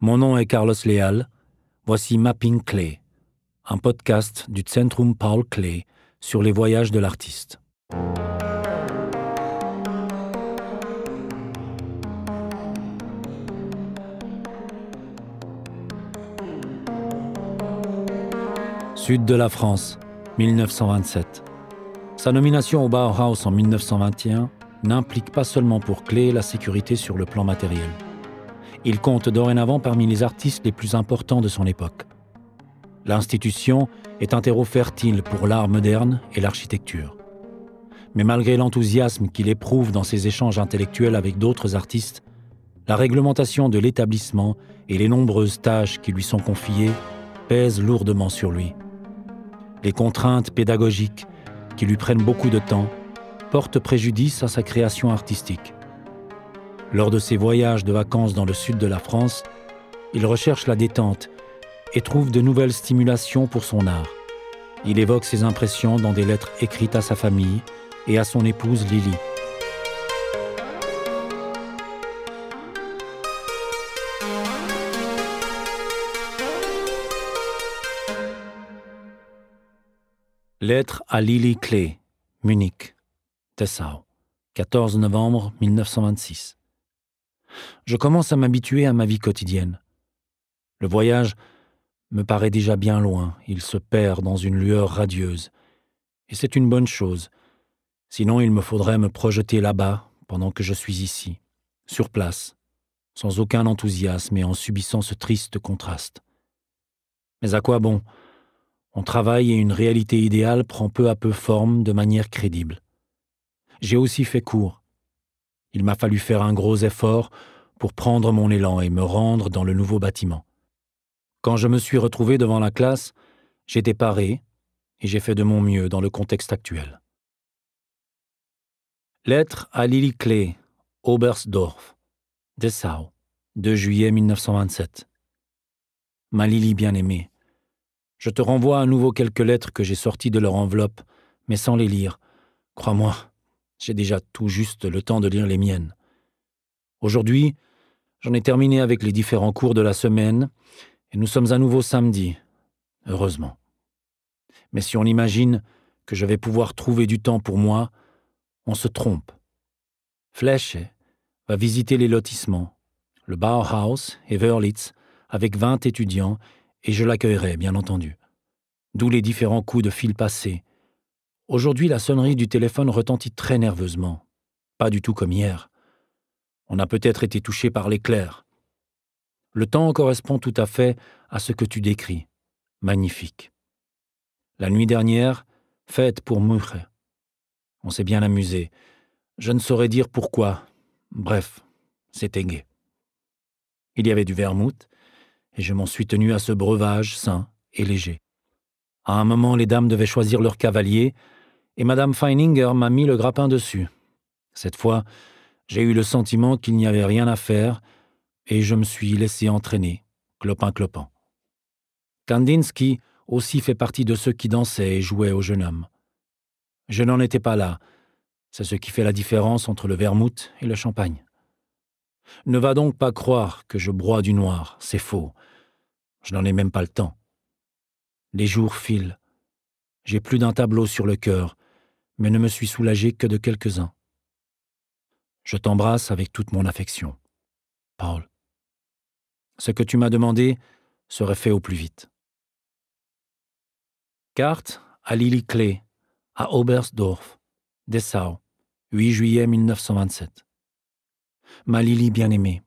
Mon nom est Carlos Leal. Voici Mapping Clay, un podcast du Centrum Paul Clay sur les voyages de l'artiste. Sud de la France, 1927. Sa nomination au Bauhaus en 1921 n'implique pas seulement pour Clé la sécurité sur le plan matériel. Il compte dorénavant parmi les artistes les plus importants de son époque. L'institution est un terreau fertile pour l'art moderne et l'architecture. Mais malgré l'enthousiasme qu'il éprouve dans ses échanges intellectuels avec d'autres artistes, la réglementation de l'établissement et les nombreuses tâches qui lui sont confiées pèsent lourdement sur lui. Les contraintes pédagogiques, qui lui prennent beaucoup de temps, portent préjudice à sa création artistique. Lors de ses voyages de vacances dans le sud de la France, il recherche la détente et trouve de nouvelles stimulations pour son art. Il évoque ses impressions dans des lettres écrites à sa famille et à son épouse Lily. Lettre à Lily Clay, Munich, Tessau, 14 novembre 1926. Je commence à m'habituer à ma vie quotidienne. Le voyage me paraît déjà bien loin, il se perd dans une lueur radieuse. Et c'est une bonne chose. Sinon, il me faudrait me projeter là-bas pendant que je suis ici, sur place, sans aucun enthousiasme et en subissant ce triste contraste. Mais à quoi bon? On travaille et une réalité idéale prend peu à peu forme de manière crédible. J'ai aussi fait court. Il m'a fallu faire un gros effort pour prendre mon élan et me rendre dans le nouveau bâtiment. Quand je me suis retrouvé devant la classe, j'étais paré et j'ai fait de mon mieux dans le contexte actuel. Lettre à Lily Clay, Oberstdorf, Dessau, 2 juillet 1927. Ma Lily bien-aimée, je te renvoie à nouveau quelques lettres que j'ai sorties de leur enveloppe, mais sans les lire. Crois-moi, j'ai déjà tout juste le temps de lire les miennes. Aujourd'hui, j'en ai terminé avec les différents cours de la semaine et nous sommes à nouveau samedi, heureusement. Mais si on imagine que je vais pouvoir trouver du temps pour moi, on se trompe. Fleche va visiter les lotissements, le Bauhaus et Wörlitz, avec vingt étudiants, et je l'accueillerai, bien entendu. D'où les différents coups de fil passés. Aujourd'hui, la sonnerie du téléphone retentit très nerveusement. Pas du tout comme hier. On a peut-être été touché par l'éclair. Le temps correspond tout à fait à ce que tu décris. Magnifique. La nuit dernière, fête pour Muche. On s'est bien amusé. Je ne saurais dire pourquoi. Bref, c'était gai. Il y avait du vermouth, et je m'en suis tenu à ce breuvage sain et léger. À un moment, les dames devaient choisir leur cavalier, et Madame Feininger m'a mis le grappin dessus. Cette fois, j'ai eu le sentiment qu'il n'y avait rien à faire et je me suis laissé entraîner, clopin-clopin. Kandinsky aussi fait partie de ceux qui dansaient et jouaient au jeune homme. Je n'en étais pas là. C'est ce qui fait la différence entre le vermouth et le champagne. Ne va donc pas croire que je broie du noir, c'est faux. Je n'en ai même pas le temps. Les jours filent. J'ai plus d'un tableau sur le cœur, mais ne me suis soulagé que de quelques-uns. Je t'embrasse avec toute mon affection. Paul. Ce que tu m'as demandé serait fait au plus vite. Carte à Lily Clay, à Oberstdorf, Dessau, 8 juillet 1927. Ma Lily bien-aimée,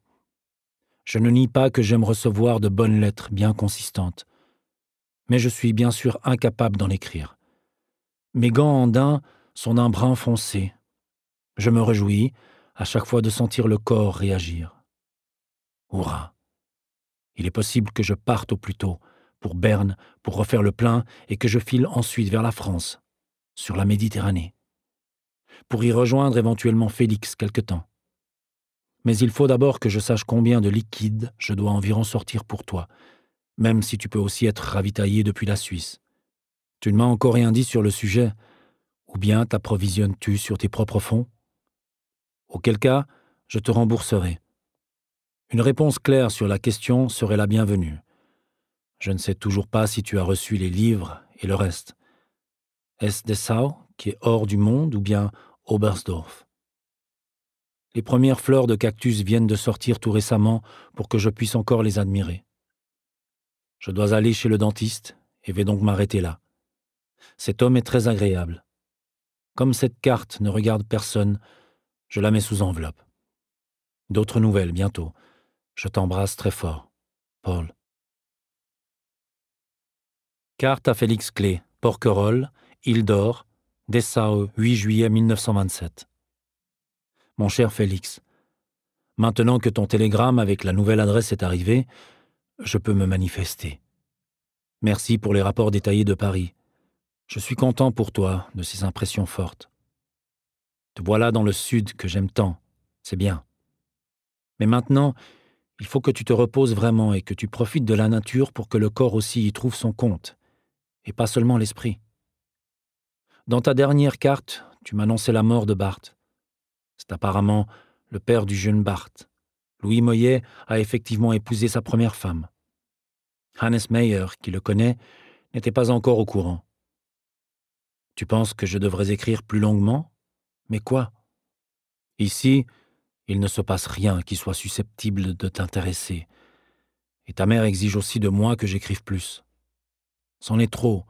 je ne nie pas que j'aime recevoir de bonnes lettres bien consistantes, mais je suis bien sûr incapable d'en écrire. Mes gants en daim sont d'un brun foncé. Je me réjouis à chaque fois de sentir le corps réagir. Hurrah il est possible que je parte au plus tôt, pour Berne, pour refaire le plein, et que je file ensuite vers la France, sur la Méditerranée, pour y rejoindre éventuellement Félix quelque temps. Mais il faut d'abord que je sache combien de liquide je dois environ sortir pour toi, même si tu peux aussi être ravitaillé depuis la Suisse. Tu ne m'as encore rien dit sur le sujet, ou bien t'approvisionnes-tu sur tes propres fonds? Auquel cas, je te rembourserai. Une réponse claire sur la question serait la bienvenue. Je ne sais toujours pas si tu as reçu les livres et le reste. Est-ce Dessau, qui est hors du monde, ou bien Oberstdorf? Les premières fleurs de cactus viennent de sortir tout récemment pour que je puisse encore les admirer. Je dois aller chez le dentiste et vais donc m'arrêter là. Cet homme est très agréable. Comme cette carte ne regarde personne, je la mets sous enveloppe. D'autres nouvelles bientôt. Je t'embrasse très fort. Paul. Carte à Félix Clé, Porquerolles, Île d'Or, Dessau, 8 juillet 1927. Mon cher Félix, maintenant que ton télégramme avec la nouvelle adresse est arrivé, je peux me manifester. Merci pour les rapports détaillés de Paris. Je suis content pour toi de ces impressions fortes. Te voilà dans le sud que j'aime tant, c'est bien. Mais maintenant, il faut que tu te reposes vraiment et que tu profites de la nature pour que le corps aussi y trouve son compte, et pas seulement l'esprit. Dans ta dernière carte, tu m'annonçais la mort de Barthes. C'est apparemment le père du jeune Barthes. Louis Moyet a effectivement épousé sa première femme. Hannes Meyer, qui le connaît, n'était pas encore au courant. Tu penses que je devrais écrire plus longuement? Mais quoi? Ici, il ne se passe rien qui soit susceptible de t'intéresser. Et ta mère exige aussi de moi que j'écrive plus. C'en est trop.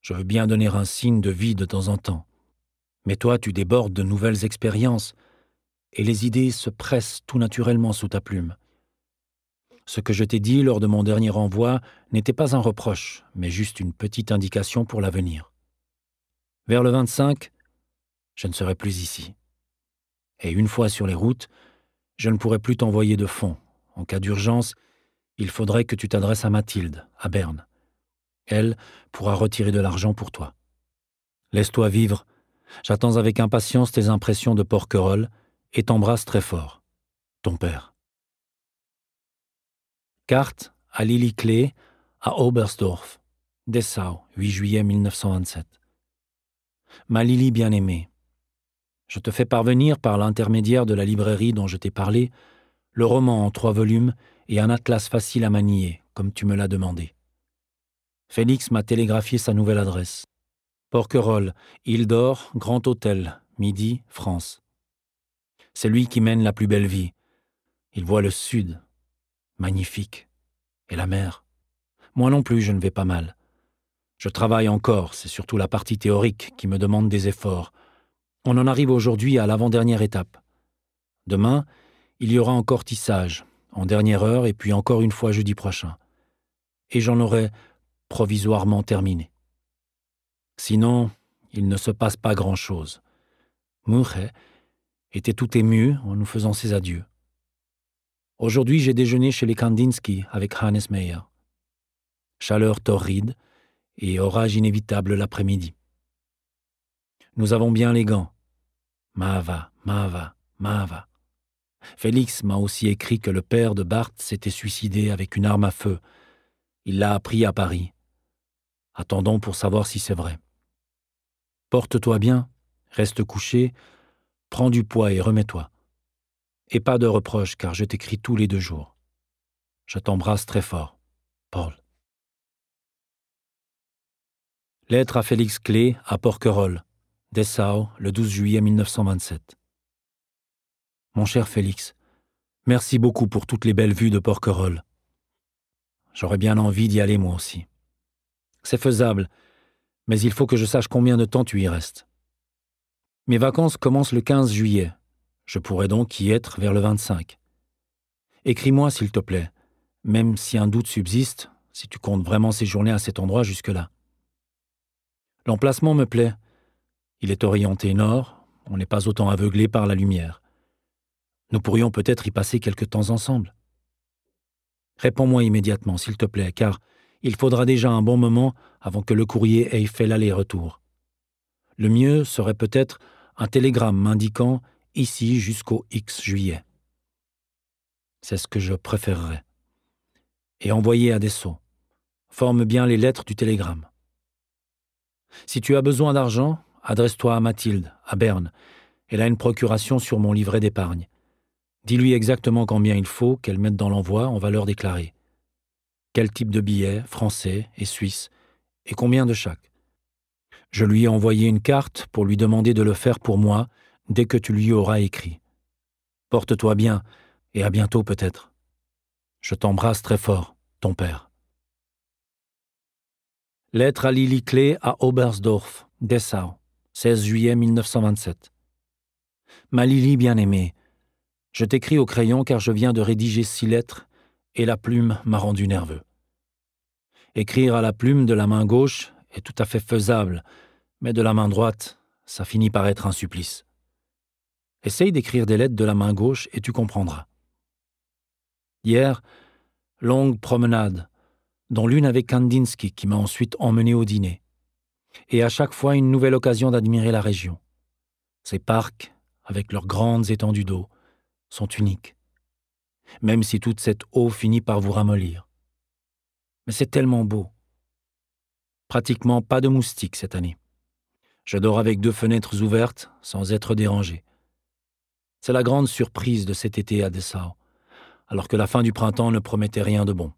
Je veux bien donner un signe de vie de temps en temps. Mais toi, tu débordes de nouvelles expériences, et les idées se pressent tout naturellement sous ta plume. Ce que je t'ai dit lors de mon dernier envoi n'était pas un reproche, mais juste une petite indication pour l'avenir. Vers le 25, je ne serai plus ici. Et une fois sur les routes, je ne pourrai plus t'envoyer de fonds. En cas d'urgence, il faudrait que tu t'adresses à Mathilde, à Berne. Elle pourra retirer de l'argent pour toi. Laisse-toi vivre. J'attends avec impatience tes impressions de Porquerolles et t'embrasse très fort. Ton père. Carte à Lily Clé, à Oberstdorf, Dessau, 8 juillet 1927. Ma Lily bien-aimée, je te fais parvenir par l'intermédiaire de la librairie dont je t'ai parlé le roman en trois volumes et un atlas facile à manier, comme tu me l'as demandé. Félix m'a télégraphié sa nouvelle adresse. Porquerolles, Île d'Or, Grand Hôtel, Midi, France. C'est lui qui mène la plus belle vie. Il voit le sud, magnifique, et la mer. Moi non plus, je ne vais pas mal. Je travaille encore, c'est surtout la partie théorique qui me demande des efforts. On en arrive aujourd'hui à l'avant-dernière étape. Demain, il y aura encore tissage, en dernière heure et puis encore une fois jeudi prochain. Et j'en aurai provisoirement terminé. Sinon, il ne se passe pas grand-chose. Murray était tout ému en nous faisant ses adieux. Aujourd'hui, j'ai déjeuné chez les Kandinsky avec Hannes Meyer. Chaleur torride et orage inévitable l'après-midi. Nous avons bien les gants. Mava, Mava, Mava. Félix m'a aussi écrit que le père de Barth s'était suicidé avec une arme à feu. Il l'a appris à Paris. Attendons pour savoir si c'est vrai. Porte-toi bien, reste couché, prends du poids et remets-toi. Et pas de reproches, car je t'écris tous les deux jours. Je t'embrasse très fort. Paul. Lettre à Félix Clé à Porquerolles, Dessau, le 12 juillet 1927. Mon cher Félix, merci beaucoup pour toutes les belles vues de Porquerolles. J'aurais bien envie d'y aller moi aussi. C'est faisable, mais il faut que je sache combien de temps tu y restes. Mes vacances commencent le 15 juillet. Je pourrais donc y être vers le 25. Écris-moi, s'il te plaît, même si un doute subsiste, si tu comptes vraiment séjourner à cet endroit jusque-là. L'emplacement me plaît. Il est orienté nord, on n'est pas autant aveuglé par la lumière. Nous pourrions peut-être y passer quelque temps ensemble. Réponds-moi immédiatement, s'il te plaît, car il faudra déjà un bon moment avant que le courrier ait fait l'aller-retour. Le mieux serait peut-être un télégramme m'indiquant ici jusqu'au X juillet. C'est ce que je préférerais. Et envoyer à Dessau. Forme bien les lettres du télégramme. Si tu as besoin d'argent, adresse-toi à Mathilde, à Berne. Elle a une procuration sur mon livret d'épargne. Dis-lui exactement combien il faut qu'elle mette dans l'envoi en valeur déclarée. Quel type de billet, français et suisse, et combien de chaque. Je lui ai envoyé une carte pour lui demander de le faire pour moi dès que tu lui auras écrit. Porte-toi bien, et à bientôt peut-être. Je t'embrasse très fort, ton père. Lettre à Lily Clé à Oberstdorf, Dessau, 16 juillet 1927. Ma Lily bien-aimée, je t'écris au crayon car je viens de rédiger six lettres et la plume m'a rendu nerveux. Écrire à la plume de la main gauche est tout à fait faisable, mais de la main droite, ça finit par être un supplice. Essaye d'écrire des lettres de la main gauche et tu comprendras. Hier, longue promenade, dont l'une avec Kandinsky qui m'a ensuite emmené au dîner. Et à chaque fois une nouvelle occasion d'admirer la région. Ces parcs, avec leurs grandes étendues d'eau, sont uniques, même si toute cette eau finit par vous ramollir. Mais c'est tellement beau. Pratiquement pas de moustiques cette année. Je dors avec deux fenêtres ouvertes sans être dérangé. C'est la grande surprise de cet été à Dessau, alors que la fin du printemps ne promettait rien de bon.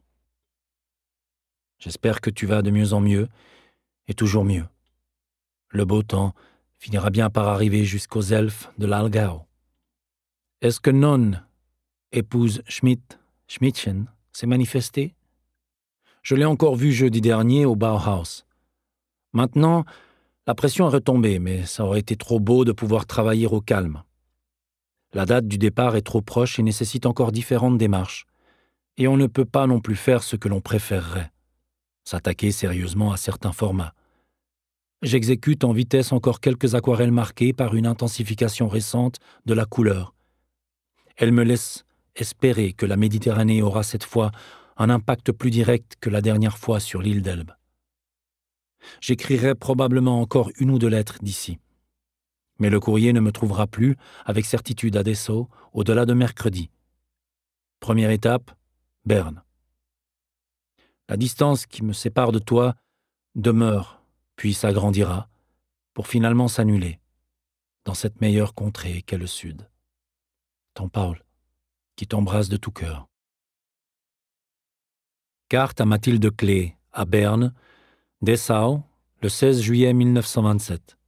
J'espère que tu vas de mieux en mieux, et toujours mieux. Le beau temps finira bien par arriver jusqu'aux elfes de l'Algau. Est-ce que Non, épouse Schmidt, Schmidtchen, s'est manifestée? Je l'ai encore vu jeudi dernier au Bauhaus. Maintenant, la pression est retombée, mais ça aurait été trop beau de pouvoir travailler au calme. La date du départ est trop proche et nécessite encore différentes démarches. Et on ne peut pas non plus faire ce que l'on préférerait, s'attaquer sérieusement à certains formats. J'exécute en vitesse encore quelques aquarelles marquées par une intensification récente de la couleur, elle me laisse espérer que la Méditerranée aura cette fois un impact plus direct que la dernière fois sur l'île d'Elbe. J'écrirai probablement encore une ou deux lettres d'ici. Mais le courrier ne me trouvera plus avec certitude à Dessau au-delà de mercredi. Première étape, Berne. La distance qui me sépare de toi demeure, puis s'agrandira, pour finalement s'annuler, dans cette meilleure contrée qu'est le Sud ton Paul, qui t'embrasse de tout cœur. Carte à Mathilde Clé, à Berne, Dessau, le 16 juillet 1927.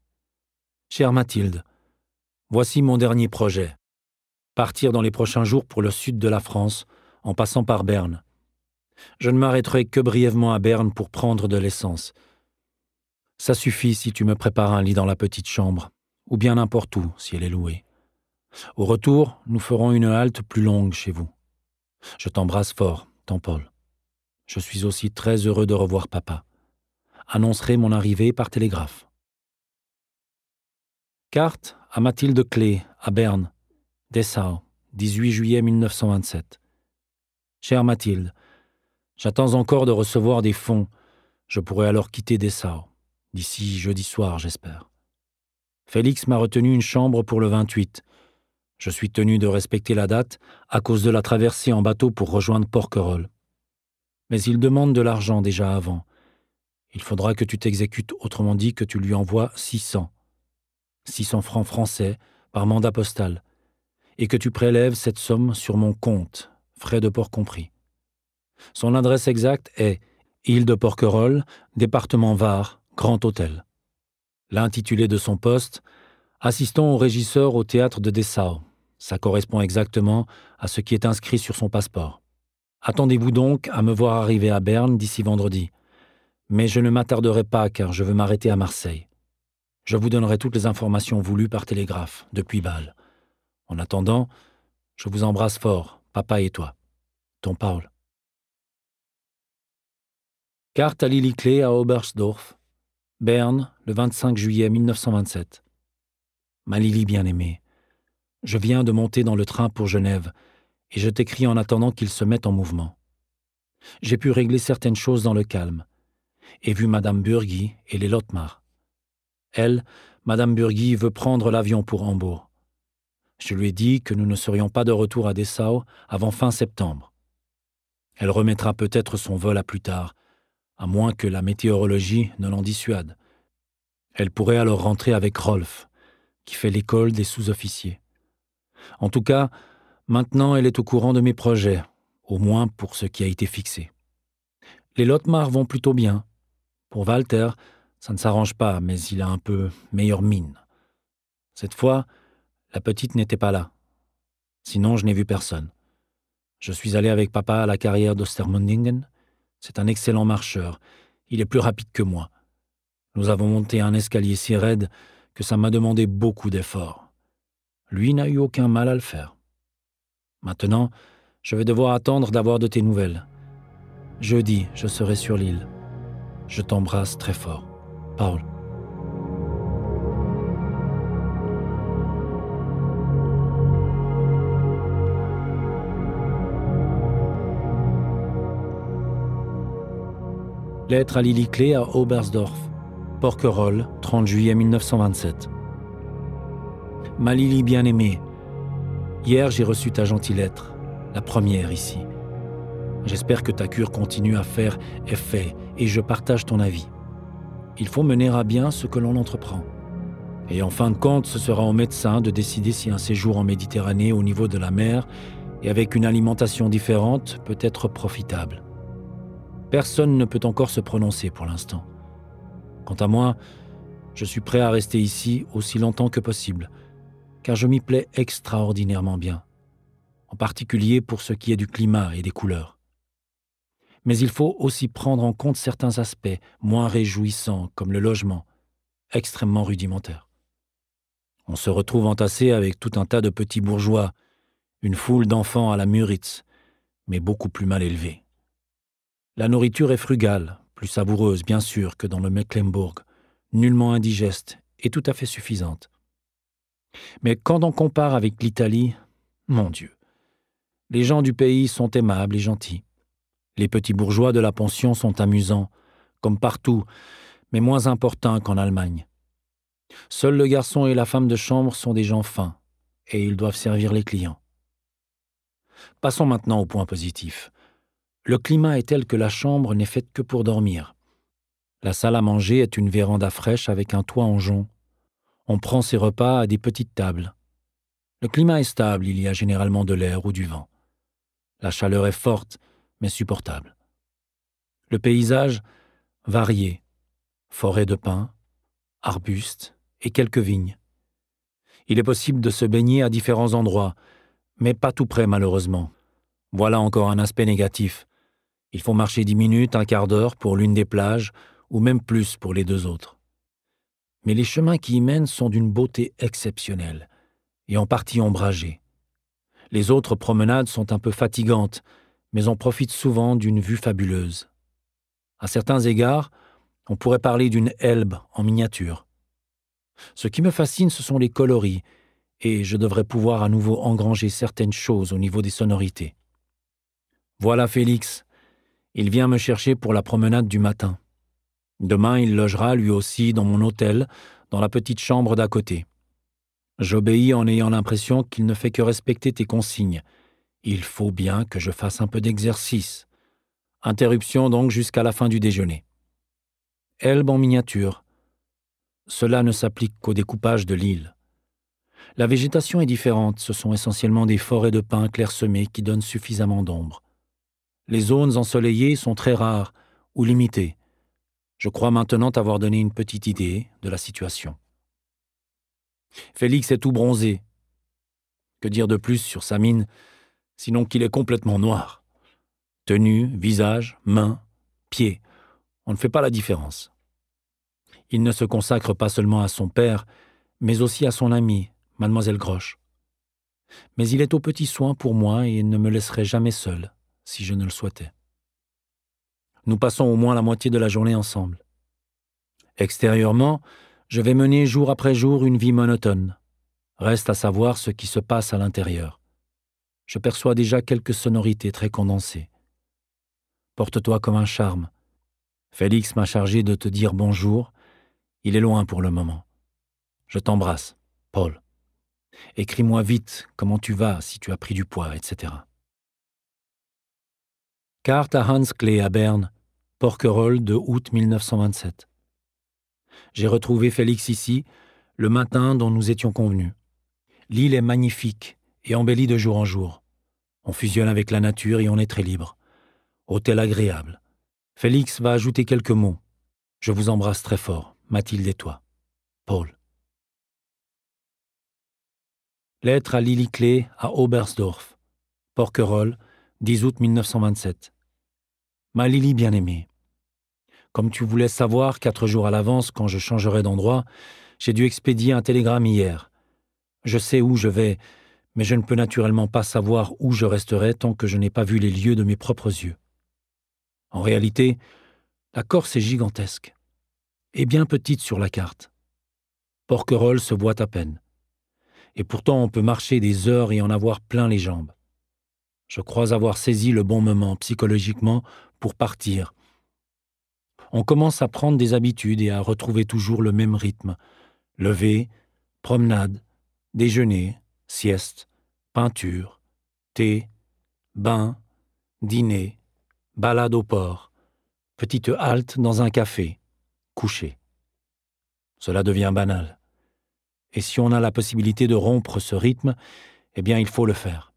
Chère Mathilde, voici mon dernier projet. Partir dans les prochains jours pour le sud de la France, en passant par Berne. Je ne m'arrêterai que brièvement à Berne pour prendre de l'essence. Ça suffit si tu me prépares un lit dans la petite chambre, ou bien n'importe où si elle est louée. Au retour, nous ferons une halte plus longue chez vous. Je t'embrasse fort, ton Paul. Je suis aussi très heureux de revoir papa. Annoncerai mon arrivée par télégraphe. Carte à Mathilde Clé, à Berne, Dessau, 18 juillet 1927. Chère Mathilde, j'attends encore de recevoir des fonds. Je pourrai alors quitter Dessau, d'ici jeudi soir, j'espère. Félix m'a retenu une chambre pour le 28 je suis tenu de respecter la date à cause de la traversée en bateau pour rejoindre Porquerolles. Mais il demande de l'argent déjà avant. Il faudra que tu t'exécutes, autrement dit que tu lui envoies 600. 600 francs français par mandat postal. Et que tu prélèves cette somme sur mon compte, frais de port compris. Son adresse exacte est Île de Porquerolles, département Var, Grand Hôtel. L'intitulé de son poste Assistant au régisseur au théâtre de Dessau. Ça correspond exactement à ce qui est inscrit sur son passeport. Attendez-vous donc à me voir arriver à Berne d'ici vendredi. Mais je ne m'attarderai pas car je veux m'arrêter à Marseille. Je vous donnerai toutes les informations voulues par télégraphe, depuis Bâle. En attendant, je vous embrasse fort, papa et toi. Ton Paul. Carte à Lily Clé à Oberstdorf, Berne, le 25 juillet 1927. Ma Lily bien-aimée, je viens de monter dans le train pour Genève, et je t'écris en attendant qu'il se mette en mouvement. J'ai pu régler certaines choses dans le calme, et vu Madame Burgy et les Lotmar. Elle, Madame Burgy, veut prendre l'avion pour Hambourg. Je lui ai dit que nous ne serions pas de retour à Dessau avant fin septembre. Elle remettra peut-être son vol à plus tard, à moins que la météorologie ne l'en dissuade. Elle pourrait alors rentrer avec Rolf, qui fait l'école des sous-officiers. En tout cas, Maintenant, elle est au courant de mes projets, au moins pour ce qui a été fixé. Les Lotmar vont plutôt bien. Pour Walter, ça ne s'arrange pas, mais il a un peu meilleure mine. Cette fois, la petite n'était pas là. Sinon, je n'ai vu personne. Je suis allé avec papa à la carrière d'Ostermundingen. C'est un excellent marcheur. Il est plus rapide que moi. Nous avons monté un escalier si raide que ça m'a demandé beaucoup d'efforts. Lui n'a eu aucun mal à le faire. Maintenant, je vais devoir attendre d'avoir de tes nouvelles. Jeudi, je serai sur l'île. Je t'embrasse très fort. Paul. Lettre à Lily Clé à Obersdorf. Porquerolles, 30 juillet 1927. Ma Lily bien-aimée, hier j'ai reçu ta gentille lettre, la première ici. J'espère que ta cure continue à faire effet et je partage ton avis. Il faut mener à bien ce que l'on entreprend. Et en fin de compte, ce sera au médecin de décider si un séjour en Méditerranée au niveau de la mer et avec une alimentation différente peut être profitable. Personne ne peut encore se prononcer pour l'instant. Quant à moi, je suis prêt à rester ici aussi longtemps que possible, car je m'y plais extraordinairement bien, en particulier pour ce qui est du climat et des couleurs. Mais il faut aussi prendre en compte certains aspects moins réjouissants, comme le logement, extrêmement rudimentaire. On se retrouve entassé avec tout un tas de petits bourgeois, une foule d'enfants à la Muritz, mais beaucoup plus mal élevés. La nourriture est frugale, plus savoureuse bien sûr que dans le Mecklembourg, nullement indigeste et tout à fait suffisante. Mais quand on compare avec l'Italie, mon Dieu, les gens du pays sont aimables et gentils. Les petits bourgeois de la pension sont amusants, comme partout, mais moins importants qu'en Allemagne. Seuls le garçon et la femme de chambre sont des gens fins, et ils doivent servir les clients. Passons maintenant au point positif. Le climat est tel que la chambre n'est faite que pour dormir. La salle à manger est une véranda fraîche avec un toit en jonc. On prend ses repas à des petites tables. Le climat est stable, il y a généralement de l'air ou du vent. La chaleur est forte, mais supportable. Le paysage, varié. Forêt de pins, arbustes et quelques vignes. Il est possible de se baigner à différents endroits, mais pas tout près malheureusement. Voilà encore un aspect négatif. Il faut marcher dix minutes, un quart d'heure pour l'une des plages, ou même plus pour les deux autres. Mais les chemins qui y mènent sont d'une beauté exceptionnelle, et en partie ombragés. Les autres promenades sont un peu fatigantes, mais on profite souvent d'une vue fabuleuse. À certains égards, on pourrait parler d'une Elbe en miniature. Ce qui me fascine, ce sont les coloris, et je devrais pouvoir à nouveau engranger certaines choses au niveau des sonorités. Voilà Félix, il vient me chercher pour la promenade du matin. Demain, il logera lui aussi dans mon hôtel, dans la petite chambre d'à côté. J'obéis en ayant l'impression qu'il ne fait que respecter tes consignes. Il faut bien que je fasse un peu d'exercice. Interruption donc jusqu'à la fin du déjeuner. Elbe en miniature. Cela ne s'applique qu'au découpage de l'île. La végétation est différente, ce sont essentiellement des forêts de pins clairsemés qui donnent suffisamment d'ombre. Les zones ensoleillées sont très rares ou limitées. Je crois maintenant avoir donné une petite idée de la situation. Félix est tout bronzé. Que dire de plus sur sa mine, sinon qu'il est complètement noir? Tenue, visage, mains, pieds, on ne fait pas la différence. Il ne se consacre pas seulement à son père, mais aussi à son amie, mademoiselle Groche. Mais il est aux petits soins pour moi et ne me laisserait jamais seul si je ne le souhaitais. Nous passons au moins la moitié de la journée ensemble. Extérieurement, je vais mener jour après jour une vie monotone. Reste à savoir ce qui se passe à l'intérieur. Je perçois déjà quelques sonorités très condensées. Porte-toi comme un charme. Félix m'a chargé de te dire bonjour. Il est loin pour le moment. Je t'embrasse, Paul. Écris-moi vite comment tu vas, si tu as pris du poids, etc. Carte à Hans Klee à Berne, Porquerolles de août 1927. J'ai retrouvé Félix ici, le matin dont nous étions convenus. L'île est magnifique et embellie de jour en jour. On fusionne avec la nature et on est très libre. Hôtel agréable. Félix va ajouter quelques mots. Je vous embrasse très fort, Mathilde et toi. Paul. Lettre à Lily Clé à Oberstdorf. Porquerolles, 10 août 1927. Ma Lily bien-aimée. Comme tu voulais savoir quatre jours à l'avance quand je changerai d'endroit, j'ai dû expédier un télégramme hier. Je sais où je vais, mais je ne peux naturellement pas savoir où je resterai tant que je n'ai pas vu les lieux de mes propres yeux. En réalité, la Corse est gigantesque et bien petite sur la carte. Porquerolles se voit à peine. Et pourtant on peut marcher des heures et en avoir plein les jambes. Je crois avoir saisi le bon moment psychologiquement pour partir. On commence à prendre des habitudes et à retrouver toujours le même rythme. Lever, promenade, déjeuner, sieste, peinture, thé, bain, dîner, balade au port, petite halte dans un café, coucher. Cela devient banal. Et si on a la possibilité de rompre ce rythme, eh bien il faut le faire.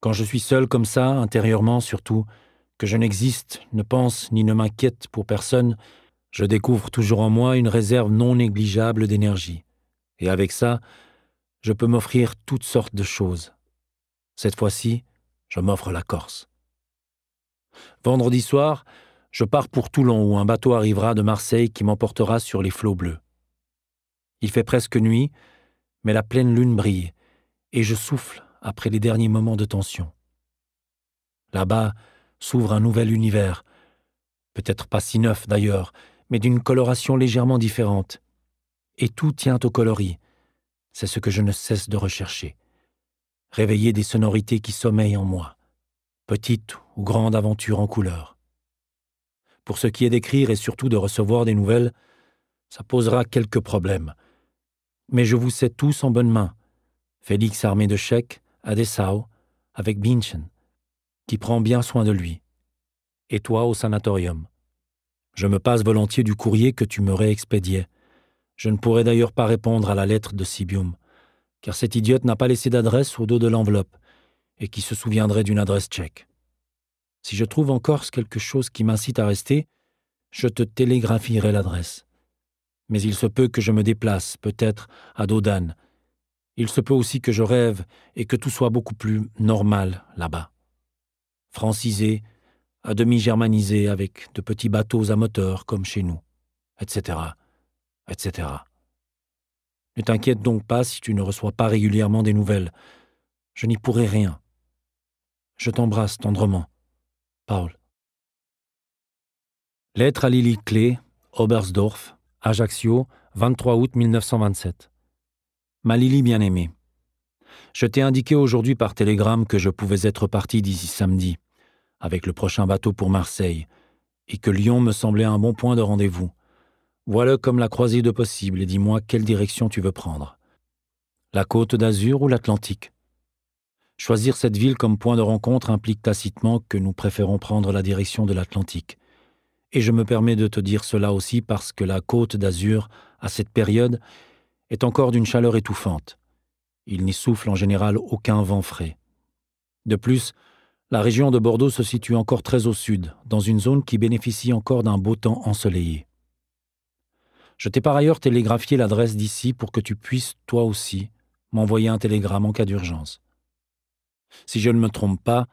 Quand je suis seul comme ça, intérieurement surtout, que je n'existe, ne pense ni ne m'inquiète pour personne, je découvre toujours en moi une réserve non négligeable d'énergie. Et avec ça, je peux m'offrir toutes sortes de choses. Cette fois-ci, je m'offre la Corse. Vendredi soir, je pars pour Toulon où un bateau arrivera de Marseille qui m'emportera sur les flots bleus. Il fait presque nuit, mais la pleine lune brille, et je souffle après les derniers moments de tension. Là-bas s'ouvre un nouvel univers, peut-être pas si neuf d'ailleurs, mais d'une coloration légèrement différente. Et tout tient au coloris, c'est ce que je ne cesse de rechercher. Réveiller des sonorités qui sommeillent en moi, petite ou grande aventure en couleur. Pour ce qui est d'écrire et surtout de recevoir des nouvelles, ça posera quelques problèmes. Mais je vous sais tous en bonne main. Félix armé de chèques, à Dessau, avec Binchen, qui prend bien soin de lui. Et toi au sanatorium. Je me passe volontiers du courrier que tu me réexpédiais. Je ne pourrais d'ailleurs pas répondre à la lettre de Sibium, car cette idiote n'a pas laissé d'adresse au dos de l'enveloppe, et qui se souviendrait d'une adresse tchèque. Si je trouve en Corse quelque chose qui m'incite à rester, je te télégraphierai l'adresse. Mais il se peut que je me déplace, peut-être, à Dodane. Il se peut aussi que je rêve et que tout soit beaucoup plus normal là-bas. Francisé, à demi germanisé, avec de petits bateaux à moteur comme chez nous, etc etc. Ne t'inquiète donc pas si tu ne reçois pas régulièrement des nouvelles. Je n'y pourrai rien. Je t'embrasse tendrement. Paul. Lettre à Lily Clé, Oberstdorf, Ajaccio, 23 août 1927. Ma Lily bien-aimée. Je t'ai indiqué aujourd'hui par télégramme que je pouvais être parti d'ici samedi, avec le prochain bateau pour Marseille, et que Lyon me semblait un bon point de rendez-vous. Voilà comme la croisée de possible et dis-moi quelle direction tu veux prendre. La côte d'Azur ou l'Atlantique? Choisir cette ville comme point de rencontre implique tacitement que nous préférons prendre la direction de l'Atlantique. Et je me permets de te dire cela aussi parce que la côte d'Azur, à cette période, est encore d'une chaleur étouffante. Il n'y souffle en général aucun vent frais. De plus, la région de Bordeaux se situe encore très au sud, dans une zone qui bénéficie encore d'un beau temps ensoleillé. Je t'ai par ailleurs télégraphié l'adresse d'ici pour que tu puisses, toi aussi, m'envoyer un télégramme en cas d'urgence. Si je ne me trompe pas,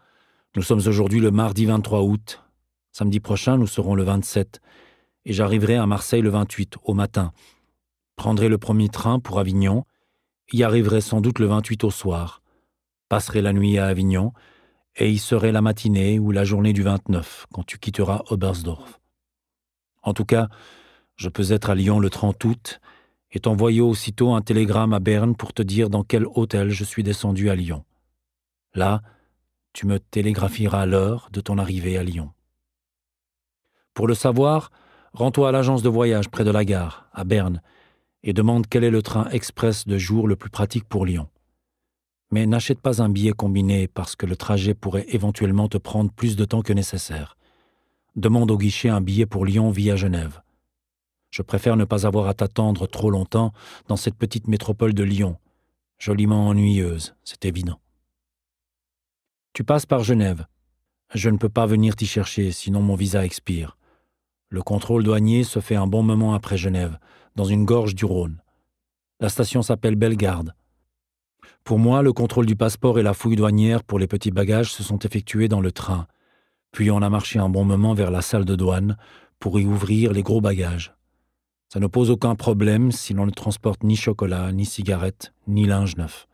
nous sommes aujourd'hui le mardi 23 août. Samedi prochain, nous serons le 27, et j'arriverai à Marseille le 28 au matin. Prendrai le premier train pour Avignon, y arriverai sans doute le 28 au soir, passerai la nuit à Avignon, et y serai la matinée ou la journée du 29, quand tu quitteras Oberstdorf. En tout cas, je peux être à Lyon le 30 août et t'envoyer aussitôt un télégramme à Berne pour te dire dans quel hôtel je suis descendu à Lyon. Là, tu me télégraphieras l'heure de ton arrivée à Lyon. Pour le savoir, rends-toi à l'agence de voyage près de la gare, à Berne, et demande quel est le train express de jour le plus pratique pour Lyon. Mais n'achète pas un billet combiné parce que le trajet pourrait éventuellement te prendre plus de temps que nécessaire. Demande au guichet un billet pour Lyon via Genève. Je préfère ne pas avoir à t'attendre trop longtemps dans cette petite métropole de Lyon, joliment ennuyeuse, c'est évident. Tu passes par Genève. Je ne peux pas venir t'y chercher, sinon mon visa expire. Le contrôle douanier se fait un bon moment après Genève, dans une gorge du Rhône. La station s'appelle Bellegarde. Pour moi, le contrôle du passeport et la fouille douanière pour les petits bagages se sont effectués dans le train. Puis on a marché un bon moment vers la salle de douane pour y ouvrir les gros bagages. Ça ne pose aucun problème si l'on ne transporte ni chocolat, ni cigarettes, ni linge neuf.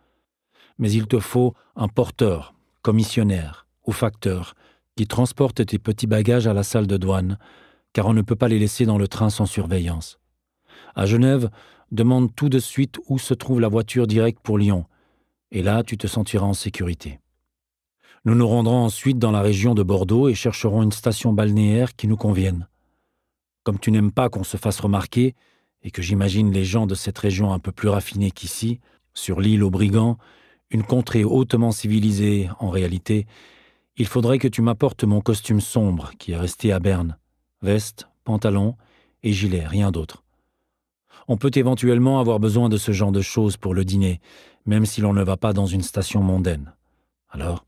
Mais il te faut un porteur, commissionnaire ou facteur qui transporte tes petits bagages à la salle de douane, car on ne peut pas les laisser dans le train sans surveillance. À Genève, demande tout de suite où se trouve la voiture directe pour Lyon, et là tu te sentiras en sécurité. Nous nous rendrons ensuite dans la région de Bordeaux et chercherons une station balnéaire qui nous convienne. Comme tu n'aimes pas qu'on se fasse remarquer, et que j'imagine les gens de cette région un peu plus raffinés qu'ici, sur l'île aux brigands, une contrée hautement civilisée en réalité, il faudrait que tu m'apportes mon costume sombre qui est resté à Berne. Veste, pantalon et gilet, rien d'autre. On peut éventuellement avoir besoin de ce genre de choses pour le dîner, même si l'on ne va pas dans une station mondaine. Alors?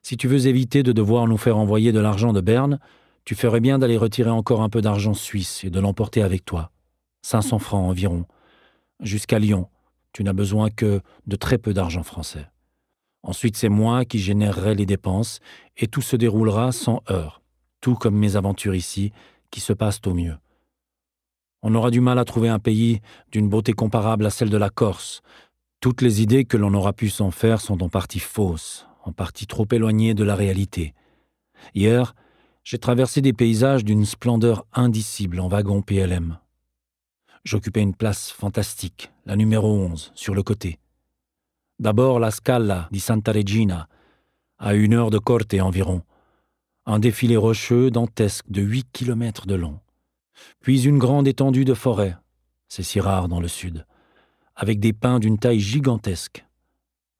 Si tu veux éviter de devoir nous faire envoyer de l'argent de Berne, tu ferais bien d'aller retirer encore un peu d'argent suisse et de l'emporter avec toi. 500 francs environ. Jusqu'à Lyon, tu n'as besoin que de très peu d'argent français. Ensuite, c'est moi qui générerai les dépenses et tout se déroulera sans heurts, tout comme mes aventures ici, qui se passent au mieux. On aura du mal à trouver un pays d'une beauté comparable à celle de la Corse. Toutes les idées que l'on aura pu s'en faire sont en partie fausses, en partie trop éloignées de la réalité. Hier, j'ai traversé des paysages d'une splendeur indicible en wagon PLM. J'occupais une place fantastique, la numéro 11, sur le côté. D'abord la Scala di Santa Regina, à une heure de Corte environ, un défilé rocheux dantesque de huit kilomètres de long, puis une grande étendue de forêt, c'est si rare dans le sud, avec des pins d'une taille gigantesque,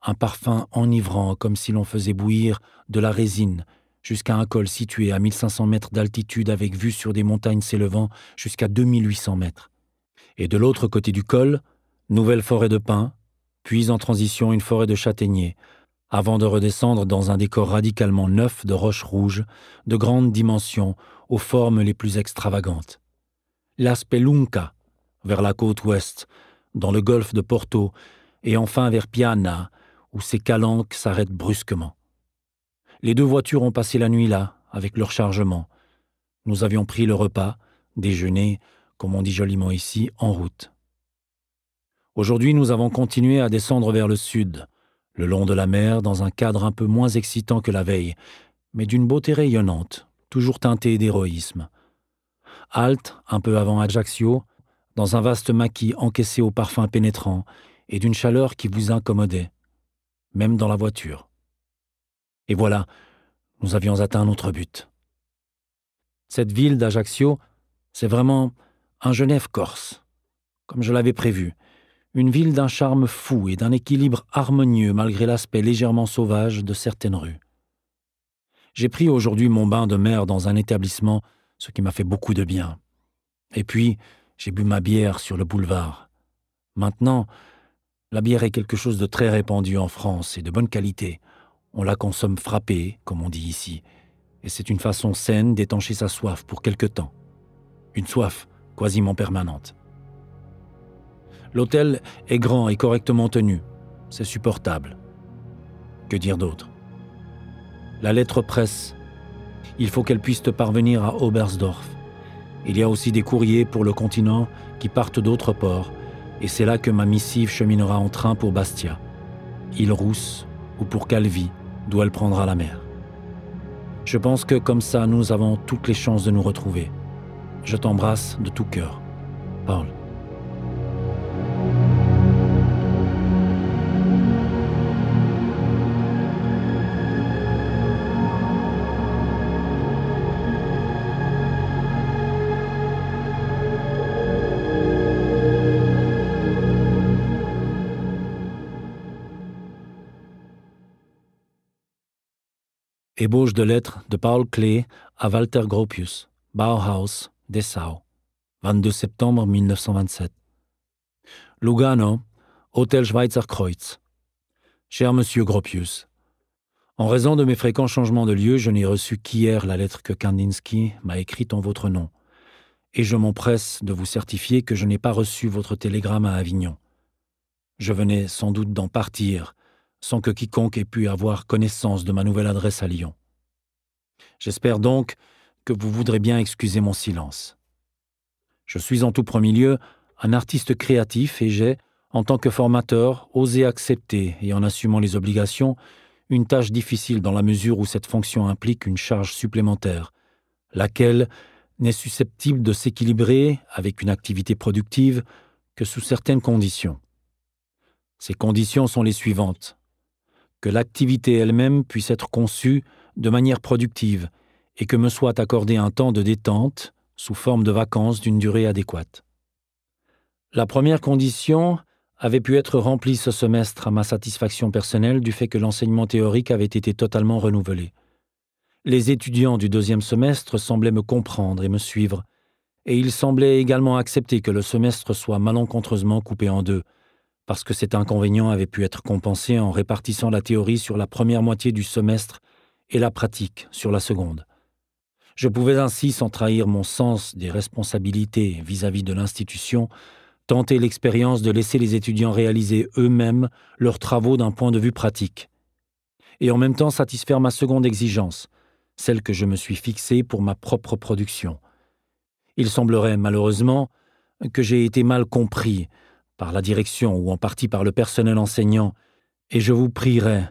un parfum enivrant comme si l'on faisait bouillir de la résine jusqu'à un col situé à 1500 mètres d'altitude avec vue sur des montagnes s'élevant jusqu'à 2800 mètres. Et de l'autre côté du col, nouvelle forêt de pins, puis en transition une forêt de châtaigniers, avant de redescendre dans un décor radicalement neuf de roches rouges, de grandes dimensions, aux formes les plus extravagantes. La Spelunca, vers la côte ouest, dans le golfe de Porto, et enfin vers Piana, où ces calanques s'arrêtent brusquement. Les deux voitures ont passé la nuit là, avec leur chargement. Nous avions pris le repas, déjeuner, comme on dit joliment ici, en route. Aujourd'hui, nous avons continué à descendre vers le sud, le long de la mer, dans un cadre un peu moins excitant que la veille, mais d'une beauté rayonnante, toujours teintée d'héroïsme. Halte, un peu avant Ajaccio, dans un vaste maquis encaissé au parfum pénétrant et d'une chaleur qui vous incommodait, même dans la voiture. Et voilà, nous avions atteint notre but. Cette ville d'Ajaccio, c'est vraiment un Genève corse, comme je l'avais prévu, une ville d'un charme fou et d'un équilibre harmonieux malgré l'aspect légèrement sauvage de certaines rues. J'ai pris aujourd'hui mon bain de mer dans un établissement, ce qui m'a fait beaucoup de bien. Et puis, j'ai bu ma bière sur le boulevard. Maintenant, la bière est quelque chose de très répandu en France et de bonne qualité. On la consomme frappée, comme on dit ici, et c'est une façon saine d'étancher sa soif pour quelque temps. Une soif quasiment permanente. L'hôtel est grand et correctement tenu. C'est supportable. Que dire d'autre? La lettre presse. Il faut qu'elle puisse te parvenir à Oberstdorf. Il y a aussi des courriers pour le continent qui partent d'autres ports, et c'est là que ma missive cheminera en train pour Bastia, île Rousse ou pour Calvi, d'où elle prendra la mer. Je pense que comme ça, nous avons toutes les chances de nous retrouver. Je t'embrasse de tout cœur. Paul. Ébauche de lettres de Paul Klee à Walter Gropius, Bauhaus, Dessau, 22 septembre 1927. Lugano, Hôtel Schweizer Kreuz. Cher Monsieur Gropius, en raison de mes fréquents changements de lieu, je n'ai reçu qu'hier la lettre que Kandinsky m'a écrite en votre nom, et je m'empresse de vous certifier que je n'ai pas reçu votre télégramme à Avignon. Je venais sans doute d'en partir, sans que quiconque ait pu avoir connaissance de ma nouvelle adresse à Lyon. J'espère donc que vous voudrez bien excuser mon silence. Je suis en tout premier lieu un artiste créatif et j'ai, en tant que formateur, osé accepter, et en assumant les obligations, une tâche difficile dans la mesure où cette fonction implique une charge supplémentaire, laquelle n'est susceptible de s'équilibrer avec une activité productive que sous certaines conditions. Ces conditions sont les suivantes. Que l'activité elle-même puisse être conçue de manière productive et que me soit accordé un temps de détente sous forme de vacances d'une durée adéquate. La première condition avait pu être rempli ce semestre à ma satisfaction personnelle du fait que l'enseignement théorique avait été totalement renouvelé. Les étudiants du deuxième semestre semblaient me comprendre et me suivre, et ils semblaient également accepter que le semestre soit malencontreusement coupé en deux, parce que cet inconvénient avait pu être compensé en répartissant la théorie sur la première moitié du semestre et la pratique sur la seconde. Je pouvais ainsi, sans trahir mon sens des responsabilités vis-à-vis -vis de l'institution, tenter l'expérience de laisser les étudiants réaliser eux-mêmes leurs travaux d'un point de vue pratique, et en même temps satisfaire ma seconde exigence, celle que je me suis fixée pour ma propre production. Il semblerait malheureusement que j'ai été mal compris par la direction ou en partie par le personnel enseignant, et je vous prierai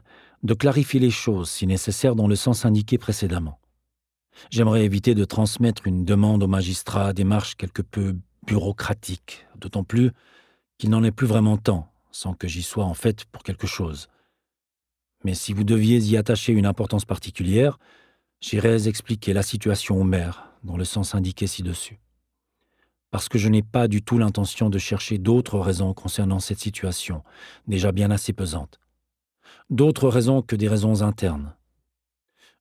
de clarifier les choses si nécessaire dans le sens indiqué précédemment. J'aimerais éviter de transmettre une demande au magistrat, démarche quelque peu bureaucratique, d'autant plus qu'il n'en est plus vraiment temps, sans que j'y sois en fait pour quelque chose. Mais si vous deviez y attacher une importance particulière, j'irais expliquer la situation au maire, dans le sens indiqué ci-dessus. Parce que je n'ai pas du tout l'intention de chercher d'autres raisons concernant cette situation, déjà bien assez pesante. D'autres raisons que des raisons internes.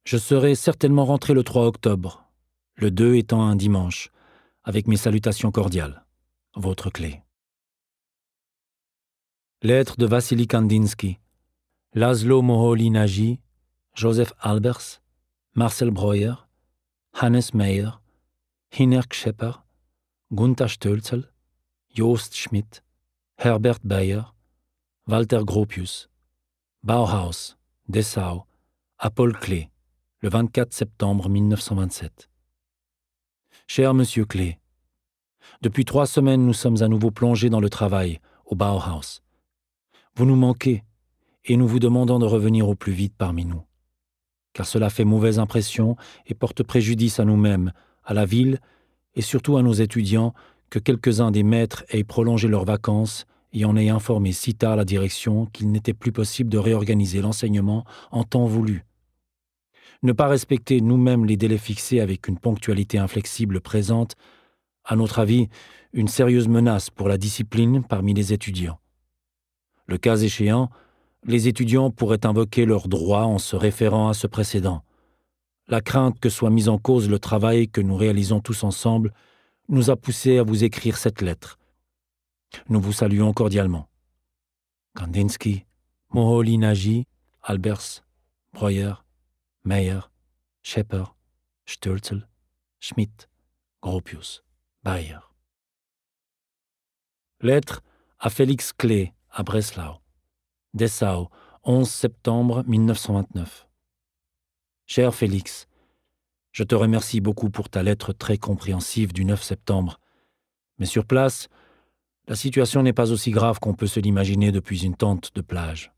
Je serai certainement rentré le 3 octobre, le 2 étant un dimanche, avec mes salutations cordiales. Votre clé. Lettre de Vassili Kandinsky, Laszlo Moholy-Nagy, Joseph Albers, Marcel Breuer, Hannes Meyer, Hinerk Schepper, Gunther Stölzel, Joost Schmidt, Herbert Bayer, Walter Gropius, Bauhaus, Dessau, à Paul Clé, le 24 septembre 1927. Cher Monsieur Clé, depuis trois semaines, nous sommes à nouveau plongés dans le travail, au Bauhaus. Vous nous manquez, et nous vous demandons de revenir au plus vite parmi nous. Car cela fait mauvaise impression et porte préjudice à nous-mêmes, à la ville, et surtout à nos étudiants, que quelques-uns des maîtres aient prolongé leurs vacances et en aient informé si tard la direction qu'il n'était plus possible de réorganiser l'enseignement en temps voulu. Ne pas respecter nous-mêmes les délais fixés avec une ponctualité inflexible présente, à notre avis, une sérieuse menace pour la discipline parmi les étudiants. Le cas échéant, les étudiants pourraient invoquer leurs droits en se référant à ce précédent. La crainte que soit mis en cause le travail que nous réalisons tous ensemble nous a poussés à vous écrire cette lettre. Nous vous saluons cordialement. Kandinsky, Moholy Nagy, Albers, Breuer, Meyer, Schepper, Stölzel, Schmidt, Gropius, Bayer. Lettre à Félix Clé à Breslau. Dessau, 11 septembre 1929. Cher Félix, je te remercie beaucoup pour ta lettre très compréhensive du 9 septembre. Mais sur place, la situation n'est pas aussi grave qu'on peut se l'imaginer depuis une tente de plage.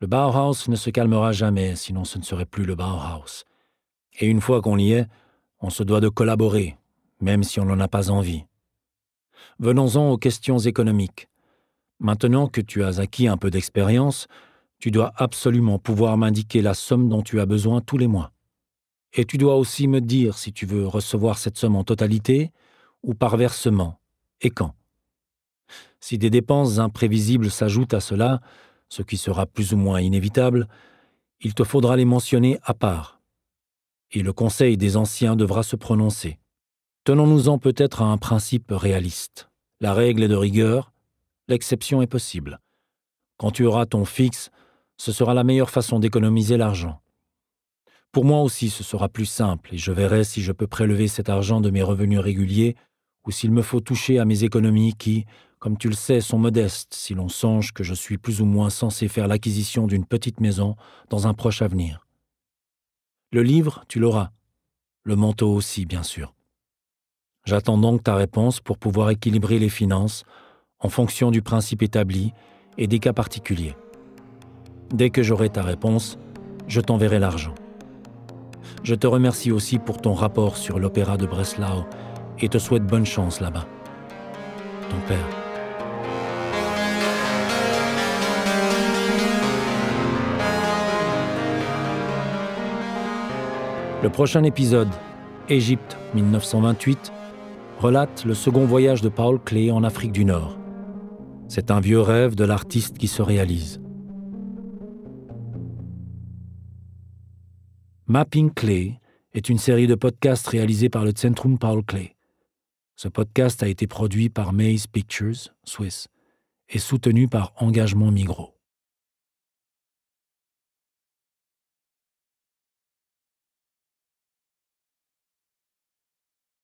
Le Bauhaus ne se calmera jamais, sinon ce ne serait plus le Bauhaus. Et une fois qu'on y est, on se doit de collaborer, même si on n'en a pas envie. Venons-en aux questions économiques. Maintenant que tu as acquis un peu d'expérience, tu dois absolument pouvoir m'indiquer la somme dont tu as besoin tous les mois. Et tu dois aussi me dire si tu veux recevoir cette somme en totalité ou par versement, et quand? Si des dépenses imprévisibles s'ajoutent à cela, ce qui sera plus ou moins inévitable, il te faudra les mentionner à part. Et le Conseil des anciens devra se prononcer. Tenons-nous-en peut-être à un principe réaliste. La règle est de rigueur, l'exception est possible. Quand tu auras ton fixe, ce sera la meilleure façon d'économiser l'argent. Pour moi aussi, ce sera plus simple et je verrai si je peux prélever cet argent de mes revenus réguliers ou s'il me faut toucher à mes économies qui, comme tu le sais, sont modestes si l'on songe que je suis plus ou moins censé faire l'acquisition d'une petite maison dans un proche avenir. Le livre, tu l'auras. Le manteau aussi, bien sûr. J'attends donc ta réponse pour pouvoir équilibrer les finances en fonction du principe établi et des cas particuliers. Dès que j'aurai ta réponse, je t'enverrai l'argent. Je te remercie aussi pour ton rapport sur l'opéra de Breslau et te souhaite bonne chance là-bas. Ton père. Le prochain épisode, Égypte 1928, relate le second voyage de Paul Klee en Afrique du Nord. C'est un vieux rêve de l'artiste qui se réalise. Mapping Clay est une série de podcasts réalisés par le Centrum Paul Klee. Ce podcast a été produit par Maze Pictures, Swiss, et soutenu par Engagement Migros.